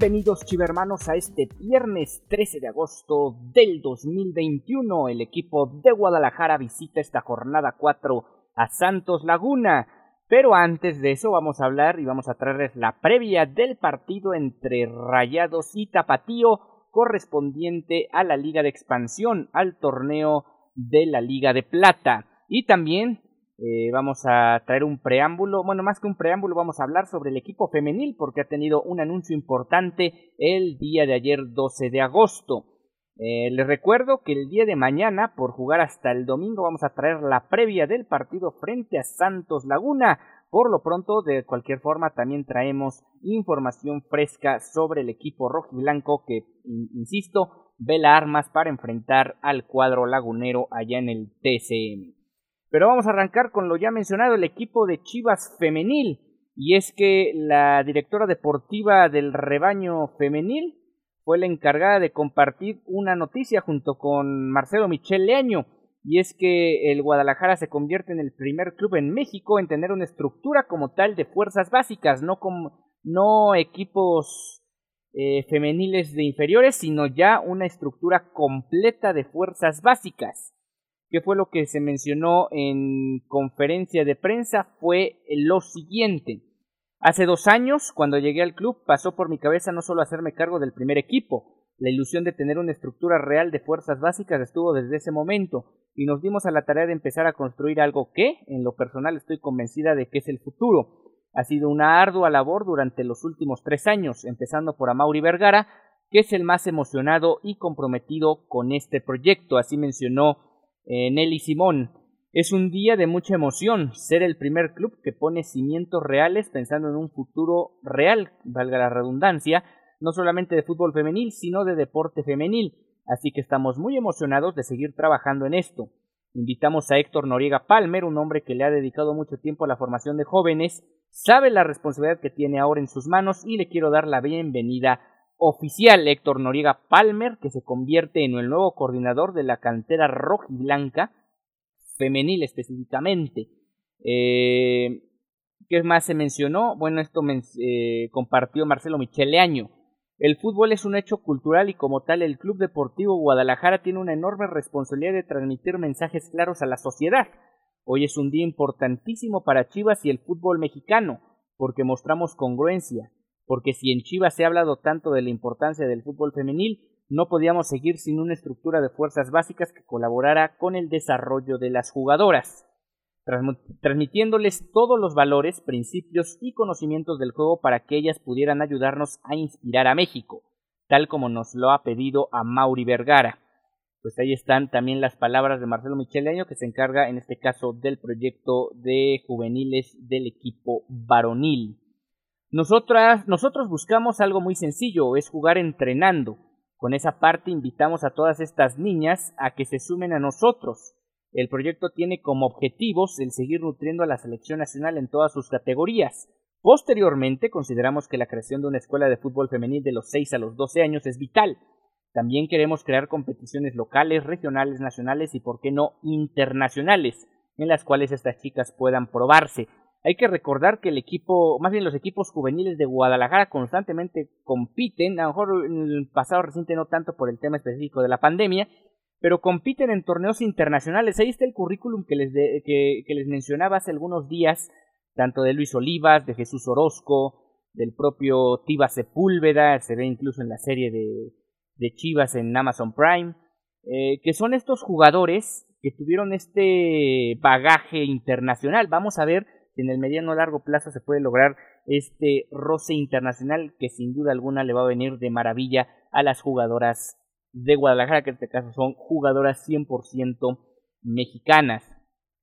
Bienvenidos chivermanos a este viernes 13 de agosto del 2021. El equipo de Guadalajara visita esta jornada 4 a Santos Laguna. Pero antes de eso vamos a hablar y vamos a traerles la previa del partido entre Rayados y Tapatío correspondiente a la Liga de Expansión, al torneo de la Liga de Plata. Y también eh, vamos a traer un preámbulo, bueno, más que un preámbulo, vamos a hablar sobre el equipo femenil porque ha tenido un anuncio importante el día de ayer 12 de agosto. Eh, les recuerdo que el día de mañana, por jugar hasta el domingo, vamos a traer la previa del partido frente a Santos Laguna. Por lo pronto, de cualquier forma, también traemos información fresca sobre el equipo rojo y blanco que, insisto, vela armas para enfrentar al cuadro lagunero allá en el TCM. Pero vamos a arrancar con lo ya mencionado, el equipo de Chivas femenil. Y es que la directora deportiva del rebaño femenil fue la encargada de compartir una noticia junto con Marcelo Michel Leaño. Y es que el Guadalajara se convierte en el primer club en México en tener una estructura como tal de fuerzas básicas, no, como, no equipos eh, femeniles de inferiores, sino ya una estructura completa de fuerzas básicas. ¿Qué fue lo que se mencionó en conferencia de prensa? Fue lo siguiente. Hace dos años, cuando llegué al club, pasó por mi cabeza no solo hacerme cargo del primer equipo, la ilusión de tener una estructura real de fuerzas básicas estuvo desde ese momento, y nos dimos a la tarea de empezar a construir algo que, en lo personal, estoy convencida de que es el futuro. Ha sido una ardua labor durante los últimos tres años, empezando por Amaury Vergara, que es el más emocionado y comprometido con este proyecto, así mencionó eh, Nelly Simón. Es un día de mucha emoción ser el primer club que pone cimientos reales pensando en un futuro real, valga la redundancia, no solamente de fútbol femenil, sino de deporte femenil. Así que estamos muy emocionados de seguir trabajando en esto. Invitamos a Héctor Noriega Palmer, un hombre que le ha dedicado mucho tiempo a la formación de jóvenes, sabe la responsabilidad que tiene ahora en sus manos y le quiero dar la bienvenida oficial Héctor Noriega Palmer, que se convierte en el nuevo coordinador de la cantera roja y blanca, femenil específicamente. Eh, ¿Qué más se mencionó? Bueno, esto eh, compartió Marcelo Micheleaño. El fútbol es un hecho cultural y como tal el Club Deportivo Guadalajara tiene una enorme responsabilidad de transmitir mensajes claros a la sociedad. Hoy es un día importantísimo para Chivas y el fútbol mexicano, porque mostramos congruencia, porque si en Chivas se ha hablado tanto de la importancia del fútbol femenil, no podíamos seguir sin una estructura de fuerzas básicas que colaborara con el desarrollo de las jugadoras, transmitiéndoles todos los valores, principios y conocimientos del juego para que ellas pudieran ayudarnos a inspirar a México, tal como nos lo ha pedido a Mauri Vergara. Pues ahí están también las palabras de Marcelo Micheleño, que se encarga en este caso del proyecto de juveniles del equipo varonil. Nosotras, nosotros buscamos algo muy sencillo, es jugar entrenando. Con esa parte invitamos a todas estas niñas a que se sumen a nosotros. El proyecto tiene como objetivos el seguir nutriendo a la selección nacional en todas sus categorías. Posteriormente, consideramos que la creación de una escuela de fútbol femenil de los 6 a los 12 años es vital. También queremos crear competiciones locales, regionales, nacionales y, por qué no, internacionales, en las cuales estas chicas puedan probarse. Hay que recordar que el equipo, más bien los equipos juveniles de Guadalajara constantemente compiten, a lo mejor en el pasado reciente no tanto por el tema específico de la pandemia, pero compiten en torneos internacionales. Ahí está el currículum que les, que, les mencionaba hace algunos días, tanto de Luis Olivas, de Jesús Orozco, del propio Tiva Sepúlveda, se ve incluso en la serie de, de Chivas en Amazon Prime, eh, que son estos jugadores que tuvieron este bagaje internacional. Vamos a ver en el mediano largo plazo se puede lograr este roce internacional que sin duda alguna le va a venir de maravilla a las jugadoras de Guadalajara, que en este caso son jugadoras 100% mexicanas.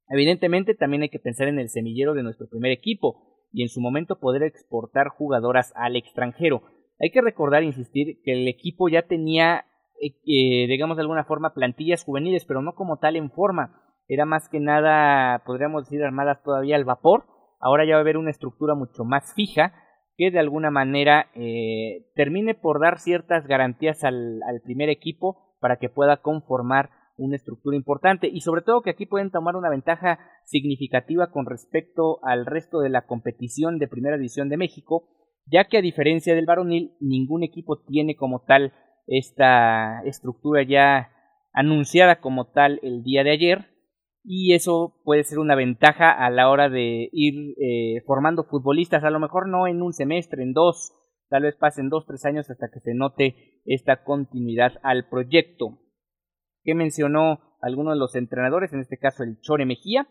Evidentemente también hay que pensar en el semillero de nuestro primer equipo y en su momento poder exportar jugadoras al extranjero. Hay que recordar insistir que el equipo ya tenía, eh, eh, digamos de alguna forma, plantillas juveniles, pero no como tal en forma. Era más que nada, podríamos decir, armadas todavía al vapor. Ahora ya va a haber una estructura mucho más fija que de alguna manera eh, termine por dar ciertas garantías al, al primer equipo para que pueda conformar una estructura importante y sobre todo que aquí pueden tomar una ventaja significativa con respecto al resto de la competición de Primera División de México, ya que a diferencia del varonil, ningún equipo tiene como tal esta estructura ya anunciada como tal el día de ayer, y eso puede ser una ventaja a la hora de ir eh, formando futbolistas, a lo mejor no en un semestre, en dos, tal vez pasen dos, tres años hasta que se note esta continuidad al proyecto que mencionó alguno de los entrenadores, en este caso el Chore Mejía.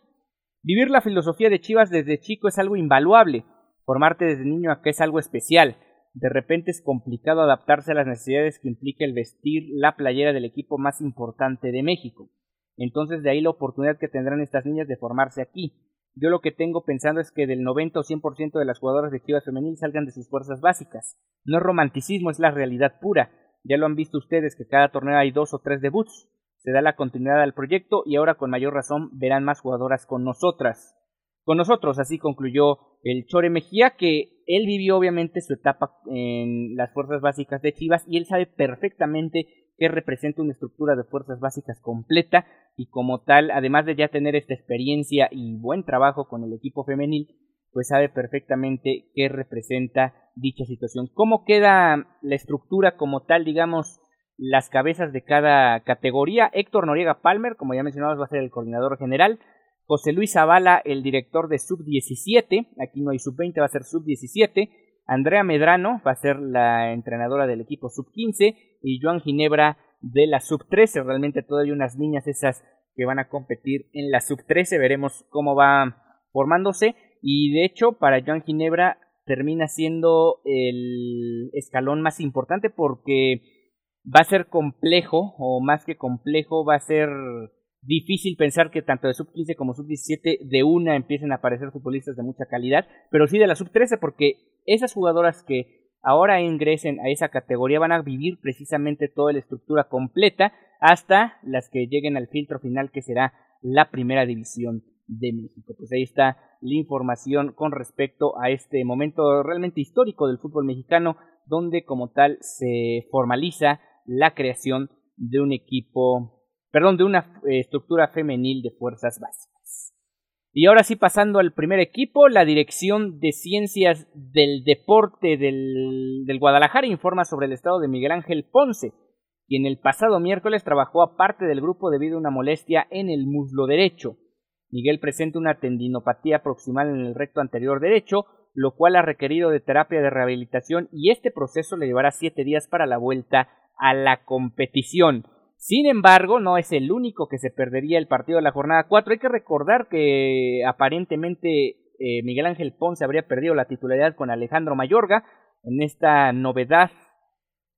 Vivir la filosofía de Chivas desde chico es algo invaluable, formarte desde niño a que es algo especial. De repente es complicado adaptarse a las necesidades que implica el vestir la playera del equipo más importante de México. Entonces de ahí la oportunidad que tendrán estas niñas de formarse aquí. Yo lo que tengo pensando es que del 90 o 100% de las jugadoras de Chivas femenil salgan de sus fuerzas básicas. No es romanticismo, es la realidad pura. Ya lo han visto ustedes que cada torneo hay dos o tres debuts. Se da la continuidad al proyecto y ahora con mayor razón verán más jugadoras con nosotras. Con nosotros, así concluyó el Chore Mejía, que él vivió obviamente su etapa en las fuerzas básicas de Chivas y él sabe perfectamente que representa una estructura de fuerzas básicas completa y como tal, además de ya tener esta experiencia y buen trabajo con el equipo femenil, pues sabe perfectamente qué representa dicha situación. ¿Cómo queda la estructura como tal, digamos, las cabezas de cada categoría? Héctor Noriega Palmer, como ya mencionamos, va a ser el coordinador general. José Luis Zavala, el director de Sub-17, aquí no hay Sub-20, va a ser Sub-17. Andrea Medrano va a ser la entrenadora del equipo Sub-15 y Joan Ginebra de la Sub-13. Realmente todavía unas niñas esas que van a competir en la Sub-13. Veremos cómo va formándose. Y de hecho, para Joan Ginebra termina siendo el escalón más importante porque va a ser complejo, o más que complejo, va a ser difícil pensar que tanto de sub 15 como sub 17 de una empiecen a aparecer futbolistas de mucha calidad, pero sí de la sub 13 porque esas jugadoras que ahora ingresen a esa categoría van a vivir precisamente toda la estructura completa hasta las que lleguen al filtro final que será la primera división de México. Pues ahí está la información con respecto a este momento realmente histórico del fútbol mexicano donde como tal se formaliza la creación de un equipo perdón, de una eh, estructura femenil de fuerzas básicas. Y ahora sí, pasando al primer equipo, la Dirección de Ciencias del Deporte del, Guadalajara informa sobre el estado de Miguel Ángel Ponce, quien el pasado miércoles trabajó aparte del grupo debido a una molestia en el muslo derecho. Miguel presenta una tendinopatía proximal en el recto anterior derecho, lo cual ha requerido de terapia de rehabilitación y este proceso le llevará siete días para la vuelta a la competición. Sin embargo, no es el único que se perdería el partido de la jornada 4. Hay que recordar que aparentemente eh, Miguel Ángel Ponce habría perdido la titularidad con Alejandro Mayorga en esta novedad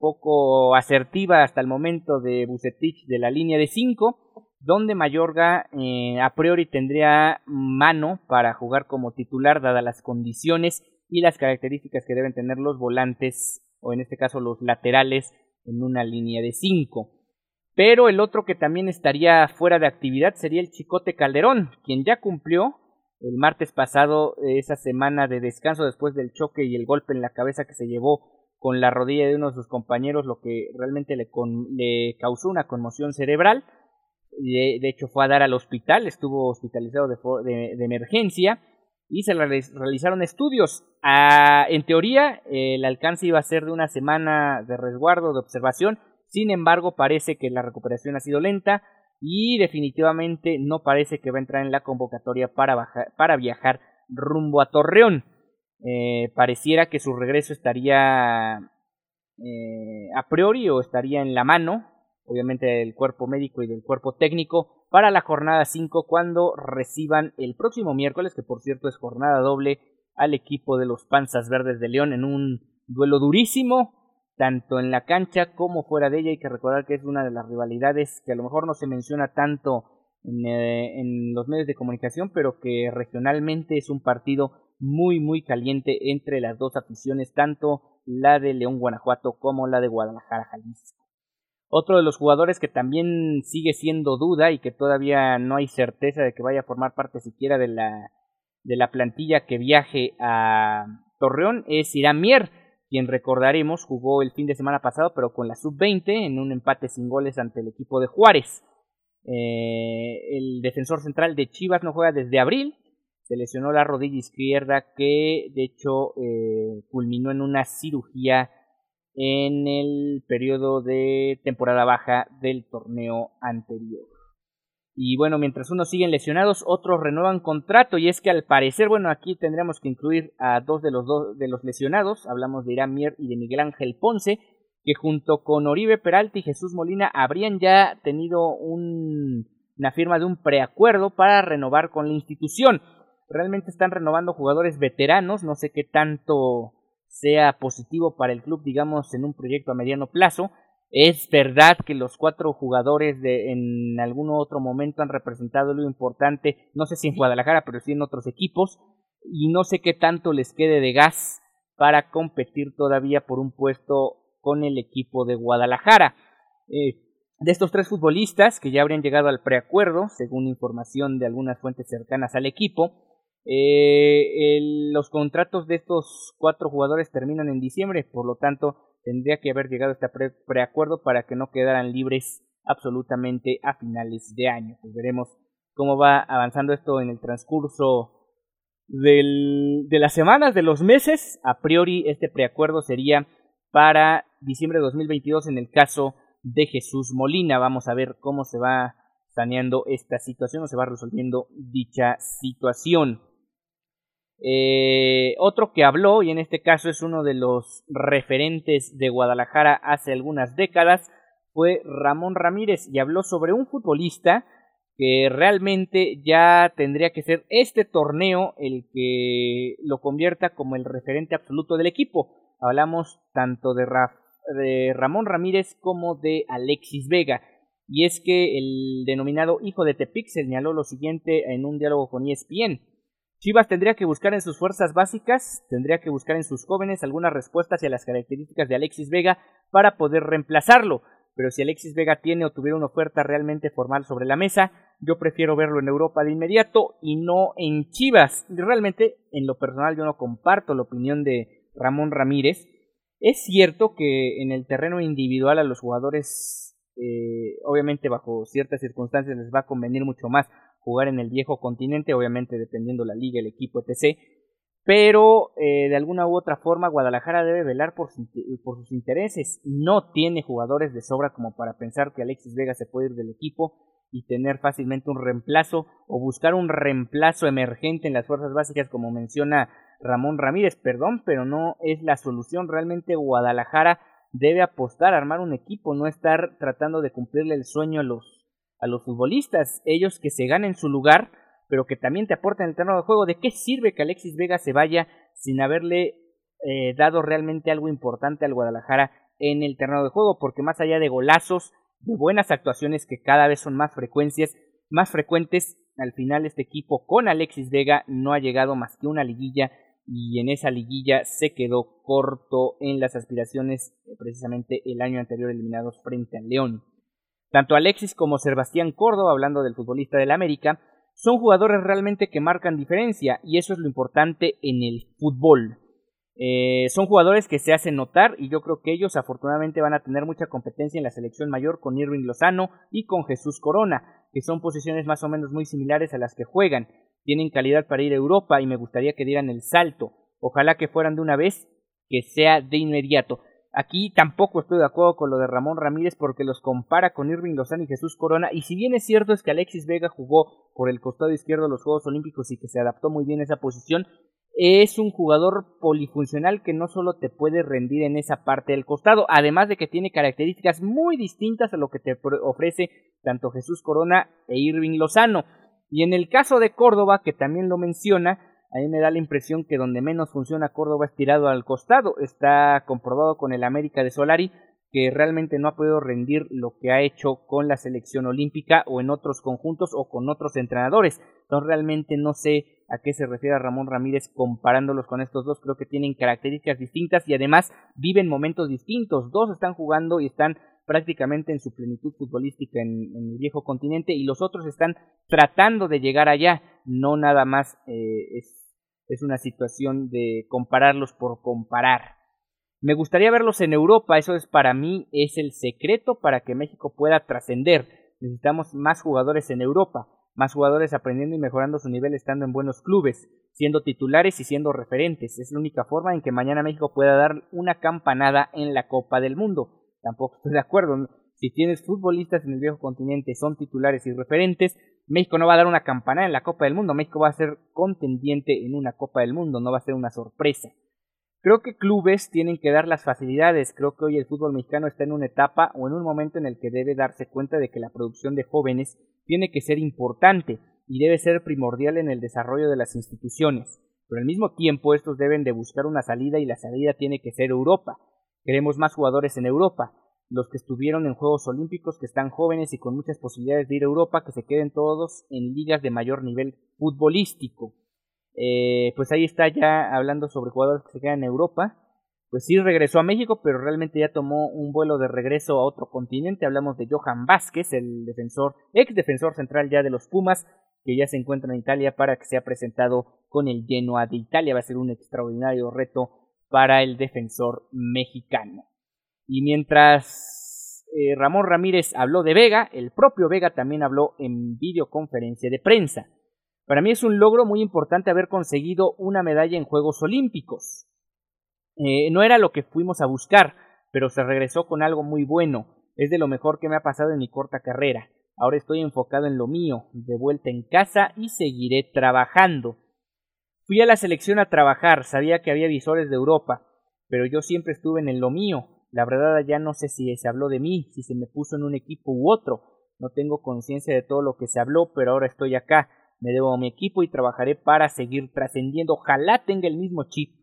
poco asertiva hasta el momento de Bucetich de la línea de 5, donde Mayorga eh, a priori tendría mano para jugar como titular dadas las condiciones y las características que deben tener los volantes o en este caso los laterales en una línea de 5. Pero el otro que también estaría fuera de actividad sería el Chicote Calderón, quien ya cumplió el martes pasado esa semana de descanso después del choque y el golpe en la cabeza que se llevó con la rodilla de uno de sus compañeros, lo que realmente le, le causó una conmoción cerebral. De, de, hecho, fue a dar al hospital, estuvo hospitalizado de, de, emergencia y se realizaron estudios. Ah, en teoría, el alcance iba a ser de una semana de resguardo, de observación, sin embargo, parece que la recuperación ha sido lenta y definitivamente no parece que va a entrar en la convocatoria para, para viajar rumbo a Torreón. Eh, pareciera que su regreso estaría eh, a priori o estaría en la mano, obviamente del cuerpo médico y del cuerpo técnico, para la jornada 5 cuando reciban el próximo miércoles, que por cierto es jornada doble, al equipo de los Panzas Verdes de León en un duelo durísimo, tanto en la cancha como fuera de ella. Hay que recordar que es una de las rivalidades que a lo mejor no se menciona tanto en, eh, en los medios de comunicación, pero que regionalmente es un partido muy muy caliente entre las dos aficiones, tanto la de León Guanajuato como la de Guadalajara Jalisco. Otro de los jugadores que también sigue siendo duda y que todavía no hay certeza de que vaya a formar parte siquiera de la, de la plantilla que viaje a Torreón es Irán Mier, quien recordaremos jugó el fin de semana pasado pero con la sub-20 en un empate sin goles ante el equipo de Juárez. Eh, el defensor central de Chivas no juega desde abril se lesionó la rodilla izquierda que de hecho eh, culminó en una cirugía en el periodo de temporada baja del torneo anterior. Y bueno, mientras unos siguen lesionados, otros renuevan contrato. Y es que al parecer, bueno, aquí tendríamos que incluir a dos de los, dos de los lesionados. Hablamos de Irán Mier y de Miguel Ángel Ponce, que junto con Oribe Peralta y Jesús Molina habrían ya tenido un, una firma de un preacuerdo para renovar con la institución realmente están renovando jugadores veteranos, no sé qué tanto sea positivo para el club, digamos, en un proyecto a mediano plazo. Es verdad que los cuatro jugadores en algún otro momento han representado lo importante, no sé si en Guadalajara, pero sí en otros equipos, y no sé qué tanto les quede de gas para competir todavía por un puesto con el equipo de Guadalajara. Eh, de estos tres futbolistas que ya habrían llegado al preacuerdo, según información de algunas fuentes cercanas al equipo, eh, los contratos de estos cuatro jugadores terminan en diciembre, por lo tanto tendría que haber llegado este preacuerdo para que no quedaran libres absolutamente a finales de año. Pues veremos cómo va avanzando esto en el transcurso de las semanas, de los meses. A priori este preacuerdo sería para diciembre de 2022 en el caso de Jesús Molina. Vamos a ver cómo se va saneando esta situación o se va resolviendo dicha situación. Eh, otro que habló, y en este caso es uno de los referentes de Guadalajara hace algunas décadas, fue Ramón Ramírez y habló sobre un futbolista que realmente ya tendría que ser este torneo el que lo convierta como el referente absoluto del equipo. Hablamos tanto de, de Ramón Ramírez como de Alexis Vega. Y es que el denominado hijo de Tepic señaló lo siguiente en un diálogo con ESPN. Chivas tendría que buscar en sus fuerzas básicas, tendría que buscar en sus jóvenes algunas respuestas y a las características de Alexis Vega para poder reemplazarlo. Pero si Alexis Vega tiene o tuviera una oferta realmente formal sobre la mesa, yo prefiero verlo en Europa de inmediato y no en Chivas. Realmente, en lo personal, yo no comparto la opinión de Ramón Ramírez. Es cierto que en el terreno individual a los jugadores, eh, obviamente bajo ciertas circunstancias, les va a convenir mucho más jugar en el viejo continente, obviamente dependiendo la liga, el equipo, etc. Pero eh, de alguna u otra forma Guadalajara debe velar por, por sus intereses. No tiene jugadores de sobra como para pensar que Alexis Vega se puede ir del equipo y tener fácilmente un reemplazo o buscar un reemplazo emergente en las fuerzas básicas como menciona Ramón Ramírez. Perdón, pero no es la solución. Realmente Guadalajara debe apostar armar un equipo, no estar tratando de cumplirle el sueño a los a los futbolistas, ellos que se ganen su lugar, pero que también te aporten el terreno de juego. ¿De qué sirve que Alexis Vega se vaya sin haberle eh, dado realmente algo importante al Guadalajara en el terreno de juego? Porque más allá de golazos, de buenas actuaciones que cada vez son más frecuencias, más frecuentes, al final este equipo con Alexis Vega no ha llegado más que una liguilla y en esa liguilla se quedó corto en las aspiraciones eh, precisamente el año anterior eliminados frente al León. Tanto Alexis como Sebastián Córdoba, hablando del futbolista del América, son jugadores realmente que marcan diferencia y eso es lo importante en el fútbol. Eh, son jugadores que se hacen notar y yo creo que ellos afortunadamente van a tener mucha competencia en la selección mayor con Irving Lozano y con Jesús Corona, que son posiciones más o menos muy similares a las que juegan. Tienen calidad para ir a Europa y me gustaría que dieran el salto. Ojalá que fueran de una vez, que sea de inmediato. Aquí tampoco estoy de acuerdo con lo de Ramón Ramírez porque los compara con Irving Lozano y Jesús Corona. Y si bien es cierto es que Alexis Vega jugó por el costado izquierdo de los Juegos Olímpicos y que se adaptó muy bien a esa posición, es un jugador polifuncional que no solo te puede rendir en esa parte del costado, además de que tiene características muy distintas a lo que te ofrece tanto Jesús Corona e Irving Lozano. Y en el caso de Córdoba, que también lo menciona, a mí me da la impresión que donde menos funciona Córdoba es tirado al costado. Está comprobado con el América de Solari que realmente no ha podido rendir lo que ha hecho con la selección olímpica o en otros conjuntos o con otros entrenadores. Entonces realmente no sé a qué se refiere Ramón Ramírez comparándolos con estos dos. Creo que tienen características distintas y además viven momentos distintos. Dos están jugando y están prácticamente en su plenitud futbolística en, el viejo continente y los otros están tratando de llegar allá. No nada más eh, es, es una situación de compararlos por comparar. Me gustaría verlos en Europa, eso es para mí es el secreto para que México pueda trascender. Necesitamos más jugadores en Europa, más jugadores aprendiendo y mejorando su nivel estando en buenos clubes, siendo titulares y siendo referentes. Es la única forma en que mañana México pueda dar una campanada en la Copa del Mundo. Tampoco estoy de acuerdo. Si tienes futbolistas en el viejo continente, son titulares y referentes, México no va a dar una campanada en la Copa del Mundo. México va a ser contendiente en una Copa del Mundo, no va a ser una sorpresa. Creo que clubes tienen que dar las facilidades. Creo que hoy el fútbol mexicano está en una etapa o en un momento en el que debe darse cuenta de que la producción de jóvenes tiene que ser importante y debe ser primordial en el desarrollo de las instituciones. Pero al mismo tiempo estos deben de buscar una salida y la salida tiene que ser Europa. Queremos más jugadores en Europa. Los que estuvieron en Juegos Olímpicos, que están jóvenes y con muchas posibilidades de ir a Europa, que se queden todos en ligas de mayor nivel futbolístico. Eh, pues ahí está ya hablando sobre jugadores que se quedan en Europa. Pues sí regresó a México, pero realmente ya tomó un vuelo de regreso a otro continente. Hablamos de Johan Vázquez, el defensor, ex defensor central ya de los Pumas, que ya se encuentra en Italia para que sea presentado con el Genoa de Italia. Va a ser un extraordinario reto para el defensor mexicano. Y mientras eh, Ramón Ramírez habló de Vega, el propio Vega también habló en videoconferencia de prensa. Para mí es un logro muy importante haber conseguido una medalla en Juegos Olímpicos. Eh, no era lo que fuimos a buscar, pero se regresó con algo muy bueno. Es de lo mejor que me ha pasado en mi corta carrera. Ahora estoy enfocado en lo mío, de vuelta en casa y seguiré trabajando. Fui a la selección a trabajar, sabía que había visores de Europa, pero yo siempre estuve en lo mío. La verdad ya no sé si se habló de mí, si se me puso en un equipo u otro. No tengo conciencia de todo lo que se habló, pero ahora estoy acá me debo a mi equipo y trabajaré para seguir trascendiendo. Ojalá tenga el mismo chip.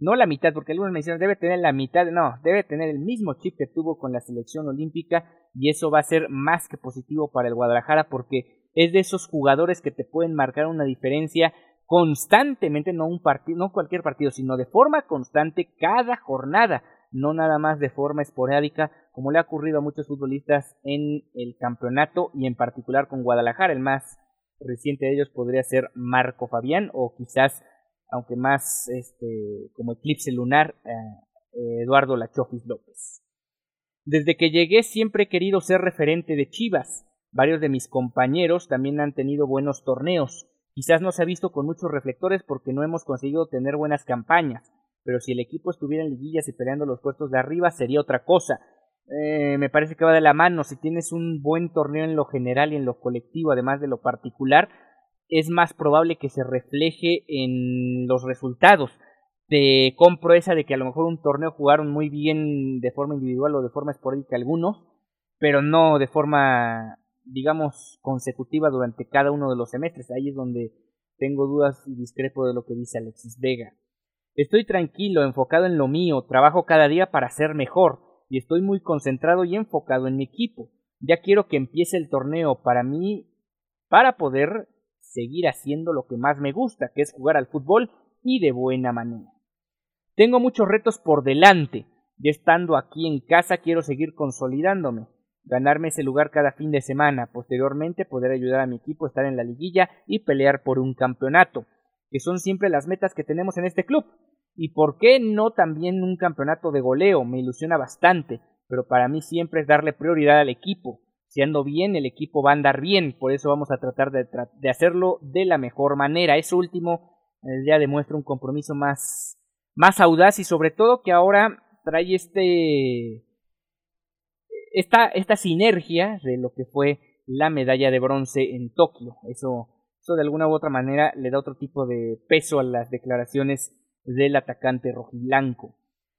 No la mitad, porque algunos me dicen debe tener la mitad. No, debe tener el mismo chip que tuvo con la selección olímpica y eso va a ser más que positivo para el Guadalajara porque es de esos jugadores que te pueden marcar una diferencia constantemente, no un partido, no cualquier partido, sino de forma constante cada jornada, no nada más de forma esporádica, como le ha ocurrido a muchos futbolistas en el campeonato y en particular con Guadalajara, el más reciente de ellos podría ser Marco Fabián o quizás, aunque más este, como eclipse lunar, eh, Eduardo Lachofis López. Desde que llegué siempre he querido ser referente de Chivas. Varios de mis compañeros también han tenido buenos torneos. Quizás no se ha visto con muchos reflectores porque no hemos conseguido tener buenas campañas, pero si el equipo estuviera en liguillas y peleando los puestos de arriba sería otra cosa. Eh, me parece que va de la mano. Si tienes un buen torneo en lo general y en lo colectivo, además de lo particular, es más probable que se refleje en los resultados. Te compro esa de que a lo mejor un torneo jugaron muy bien de forma individual o de forma esporádica algunos, pero no de forma, digamos, consecutiva durante cada uno de los semestres. Ahí es donde tengo dudas y discrepo de lo que dice Alexis Vega. Estoy tranquilo, enfocado en lo mío, trabajo cada día para ser mejor y estoy muy concentrado y enfocado en mi equipo. Ya quiero que empiece el torneo para mí, para poder seguir haciendo lo que más me gusta, que es jugar al fútbol y de buena manera. Tengo muchos retos por delante. Ya estando aquí en casa quiero seguir consolidándome, ganarme ese lugar cada fin de semana, posteriormente poder ayudar a mi equipo a estar en la liguilla y pelear por un campeonato, que son siempre las metas que tenemos en este club. Y por qué no también un campeonato de goleo, me ilusiona bastante, pero para mí siempre es darle prioridad al equipo. Si ando bien, el equipo va a andar bien, por eso vamos a tratar de, hacerlo de la mejor manera. Eso último eh, ya demuestra un compromiso más, más audaz y sobre todo que ahora trae este esta, esta sinergia de lo que fue la medalla de bronce en Tokio. Eso Eso de alguna u otra manera le da otro tipo de peso a las declaraciones del atacante rojiblanco.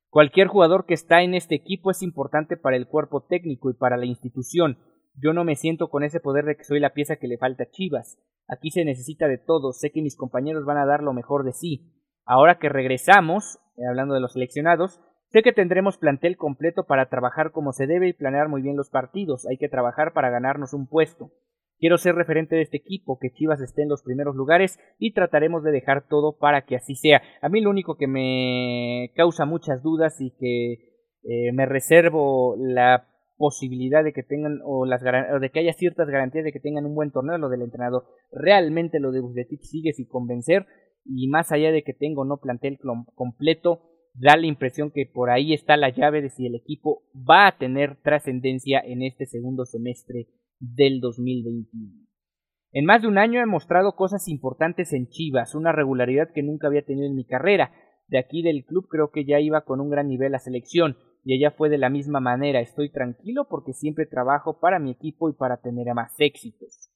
Cualquier jugador que está en este equipo es importante para el cuerpo técnico y para la institución. Yo no me siento con ese poder de que soy la pieza que le falta a Chivas. Aquí se necesita de todo. Sé que mis compañeros van a dar lo mejor de sí. Ahora que regresamos, eh, hablando de los seleccionados, sé que tendremos plantel completo para trabajar como se debe y planear muy bien los partidos. Hay que trabajar para ganarnos un puesto. Quiero ser referente de este equipo, que Chivas esté en los primeros lugares y trataremos de dejar todo para que así sea. A mí lo único que me causa muchas dudas y que eh, me reservo la posibilidad de que tengan o, las, o de que haya ciertas garantías de que tengan un buen torneo lo del entrenador. Realmente lo de Bucetic sigue sin convencer y más allá de que tenga no plantel completo, da la impresión que por ahí está la llave de si el equipo va a tener trascendencia en este segundo semestre del 2021. En más de un año he mostrado cosas importantes en Chivas, una regularidad que nunca había tenido en mi carrera. De aquí del club creo que ya iba con un gran nivel a selección y allá fue de la misma manera. Estoy tranquilo porque siempre trabajo para mi equipo y para tener más éxitos.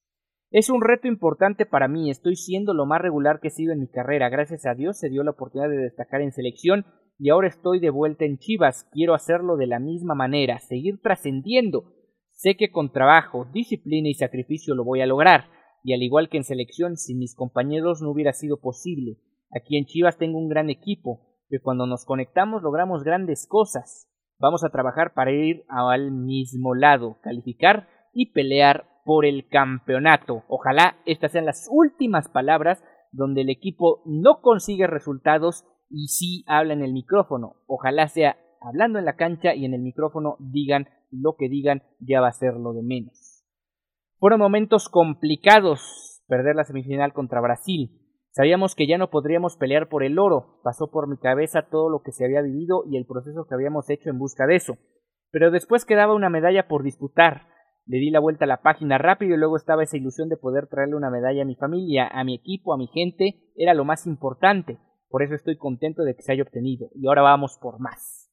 Es un reto importante para mí, estoy siendo lo más regular que he sido en mi carrera. Gracias a Dios se dio la oportunidad de destacar en selección y ahora estoy de vuelta en Chivas. Quiero hacerlo de la misma manera, seguir trascendiendo Sé que con trabajo, disciplina y sacrificio lo voy a lograr, y al igual que en selección, sin mis compañeros no hubiera sido posible. Aquí en Chivas tengo un gran equipo, que cuando nos conectamos logramos grandes cosas. Vamos a trabajar para ir al mismo lado, calificar y pelear por el campeonato. Ojalá estas sean las últimas palabras donde el equipo no consigue resultados y sí habla en el micrófono. Ojalá sea hablando en la cancha y en el micrófono digan lo que digan ya va a ser lo de menos. Fueron momentos complicados perder la semifinal contra Brasil. Sabíamos que ya no podríamos pelear por el oro. Pasó por mi cabeza todo lo que se había vivido y el proceso que habíamos hecho en busca de eso. Pero después quedaba una medalla por disputar. Le di la vuelta a la página rápido y luego estaba esa ilusión de poder traerle una medalla a mi familia, a mi equipo, a mi gente. Era lo más importante. Por eso estoy contento de que se haya obtenido. Y ahora vamos por más.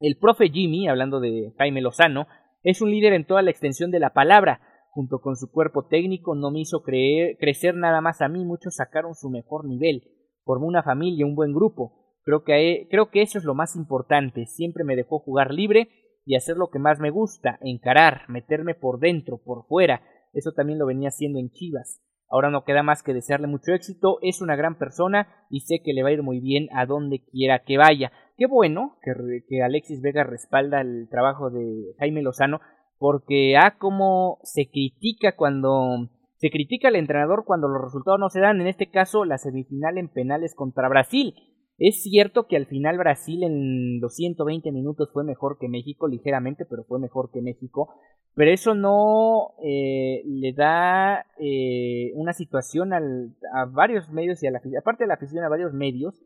El profe Jimmy, hablando de Jaime Lozano, es un líder en toda la extensión de la palabra. Junto con su cuerpo técnico no me hizo crecer nada más a mí, muchos sacaron su mejor nivel. Formó una familia, un buen grupo. Creo que, creo que eso es lo más importante. Siempre me dejó jugar libre y hacer lo que más me gusta, encarar, meterme por dentro, por fuera. Eso también lo venía haciendo en Chivas. Ahora no queda más que desearle mucho éxito. Es una gran persona y sé que le va a ir muy bien a donde quiera que vaya. Qué bueno que, Alexis Vega respalda el trabajo de Jaime Lozano, porque ah, como se critica cuando se critica al entrenador cuando los resultados no se dan, en este caso la semifinal en penales contra Brasil. Es cierto que al final Brasil en los 120 minutos fue mejor que México, ligeramente, pero fue mejor que México. Pero eso no eh, le da eh, una situación al, a varios medios y a la aparte de la afición a varios medios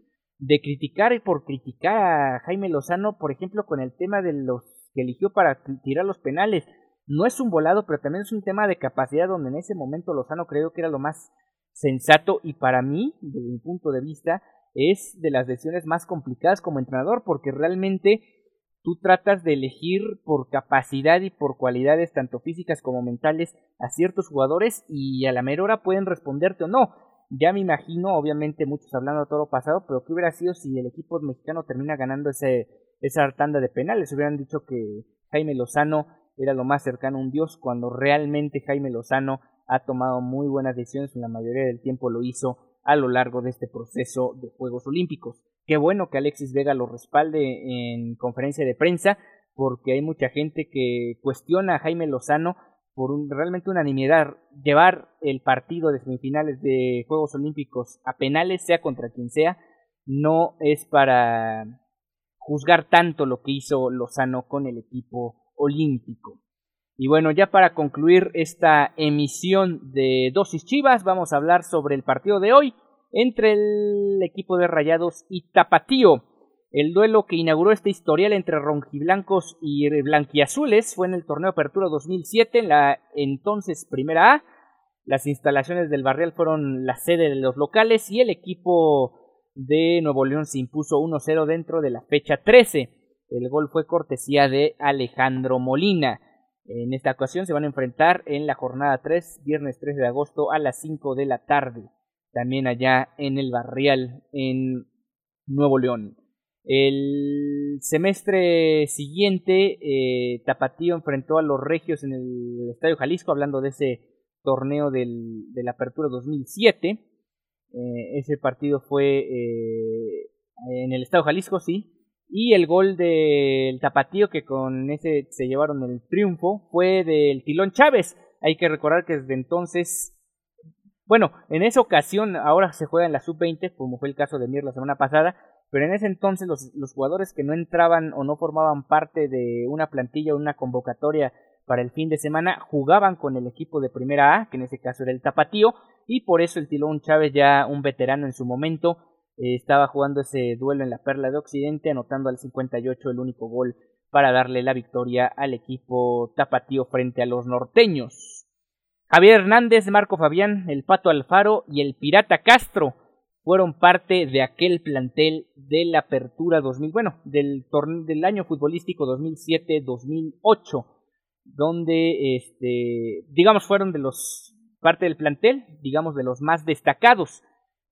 de criticar y por criticar a Jaime Lozano, por ejemplo, con el tema de los que eligió para tirar los penales. No es un volado, pero también es un tema de capacidad donde en ese momento Lozano creo que era lo más sensato y para mí, desde mi punto de vista, es de las decisiones más complicadas como entrenador porque realmente tú tratas de elegir por capacidad y por cualidades tanto físicas como mentales a ciertos jugadores y a la mera hora pueden responderte o no. Ya me imagino, obviamente muchos hablando de todo lo pasado, pero ¿qué hubiera sido si el equipo mexicano termina ganando ese, esa tanda de penales? Hubieran dicho que Jaime Lozano era lo más cercano a un dios, cuando realmente Jaime Lozano ha tomado muy buenas decisiones, la mayoría del tiempo lo hizo a lo largo de este proceso de Juegos Olímpicos. Qué bueno que Alexis Vega lo respalde en conferencia de prensa, porque hay mucha gente que cuestiona a Jaime Lozano por un, realmente unanimidad, llevar el partido de semifinales de Juegos Olímpicos a penales, sea contra quien sea, no es para juzgar tanto lo que hizo Lozano con el equipo olímpico. Y bueno, ya para concluir esta emisión de Dosis Chivas, vamos a hablar sobre el partido de hoy entre el equipo de Rayados y Tapatío. El duelo que inauguró este historial entre ronjiblancos y blanquiazules fue en el torneo Apertura 2007 en la entonces Primera A. Las instalaciones del Barrial fueron la sede de los locales y el equipo de Nuevo León se impuso 1-0 dentro de la fecha 13. El gol fue cortesía de Alejandro Molina. En esta ocasión se van a enfrentar en la jornada 3, viernes 13 de agosto a las 5 de la tarde, también allá en el Barrial, en Nuevo León. El semestre siguiente, eh, Tapatío enfrentó a los Regios en el Estadio Jalisco, hablando de ese torneo del, de la Apertura 2007. Eh, ese partido fue eh, en el Estadio Jalisco, sí. Y el gol del Tapatío, que con ese se llevaron el triunfo, fue del Tilón Chávez. Hay que recordar que desde entonces, bueno, en esa ocasión ahora se juega en la sub-20, como fue el caso de Mir la semana pasada, pero en ese entonces los, los jugadores que no entraban o no formaban parte de una plantilla o una convocatoria para el fin de semana jugaban con el equipo de primera A, que en ese caso era el Tapatío, y por eso el Tilón Chávez, ya un veterano en su momento, eh, estaba jugando ese duelo en la Perla de Occidente, anotando al 58 el único gol para darle la victoria al equipo Tapatío frente a los norteños. Javier Hernández, Marco Fabián, el Pato Alfaro y el Pirata Castro fueron parte de aquel plantel de la Apertura 2000, bueno, del, del año futbolístico 2007-2008, donde, este, digamos, fueron de los, parte del plantel, digamos, de los más destacados.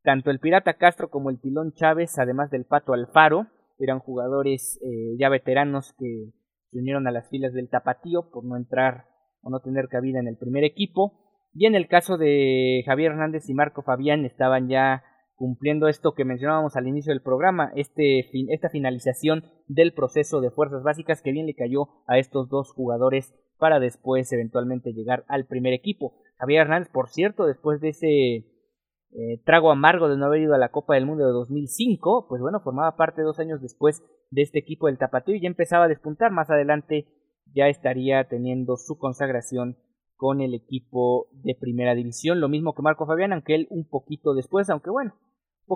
Tanto el Pirata Castro como el Tilón Chávez, además del Pato Alfaro, eran jugadores eh, ya veteranos que se unieron a las filas del Tapatío por no entrar o no tener cabida en el primer equipo. Y en el caso de Javier Hernández y Marco Fabián estaban ya cumpliendo esto que mencionábamos al inicio del programa, este esta finalización del proceso de fuerzas básicas que bien le cayó a estos dos jugadores para después eventualmente llegar al primer equipo. Javier Hernández, por cierto, después de ese eh, trago amargo de no haber ido a la Copa del Mundo de 2005, pues bueno, formaba parte dos años después de este equipo del Tapatío y ya empezaba a despuntar. Más adelante ya estaría teniendo su consagración con el equipo de primera división, lo mismo que Marco Fabián, aunque él un poquito después, aunque bueno,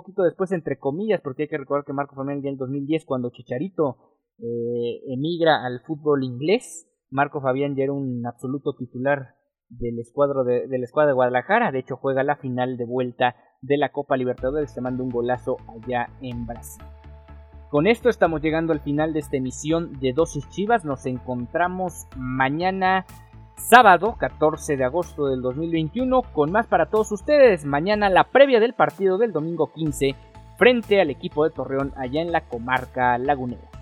poquito después, entre comillas, porque hay que recordar que Marco Fabián ya en 2010, cuando Chicharito eh, emigra al fútbol inglés, Marco Fabián ya era un absoluto titular del escuadro de, de la escuadra de Guadalajara. De hecho, juega la final de vuelta de la Copa Libertadores. Se manda un golazo allá en Brasil. Con esto estamos llegando al final de esta emisión de Dosis Chivas. Nos encontramos mañana sábado 14 de agosto del 2021 con más para todos ustedes. Mañana la previa del partido del domingo 15 frente al equipo de Torreón allá en la comarca lagunera.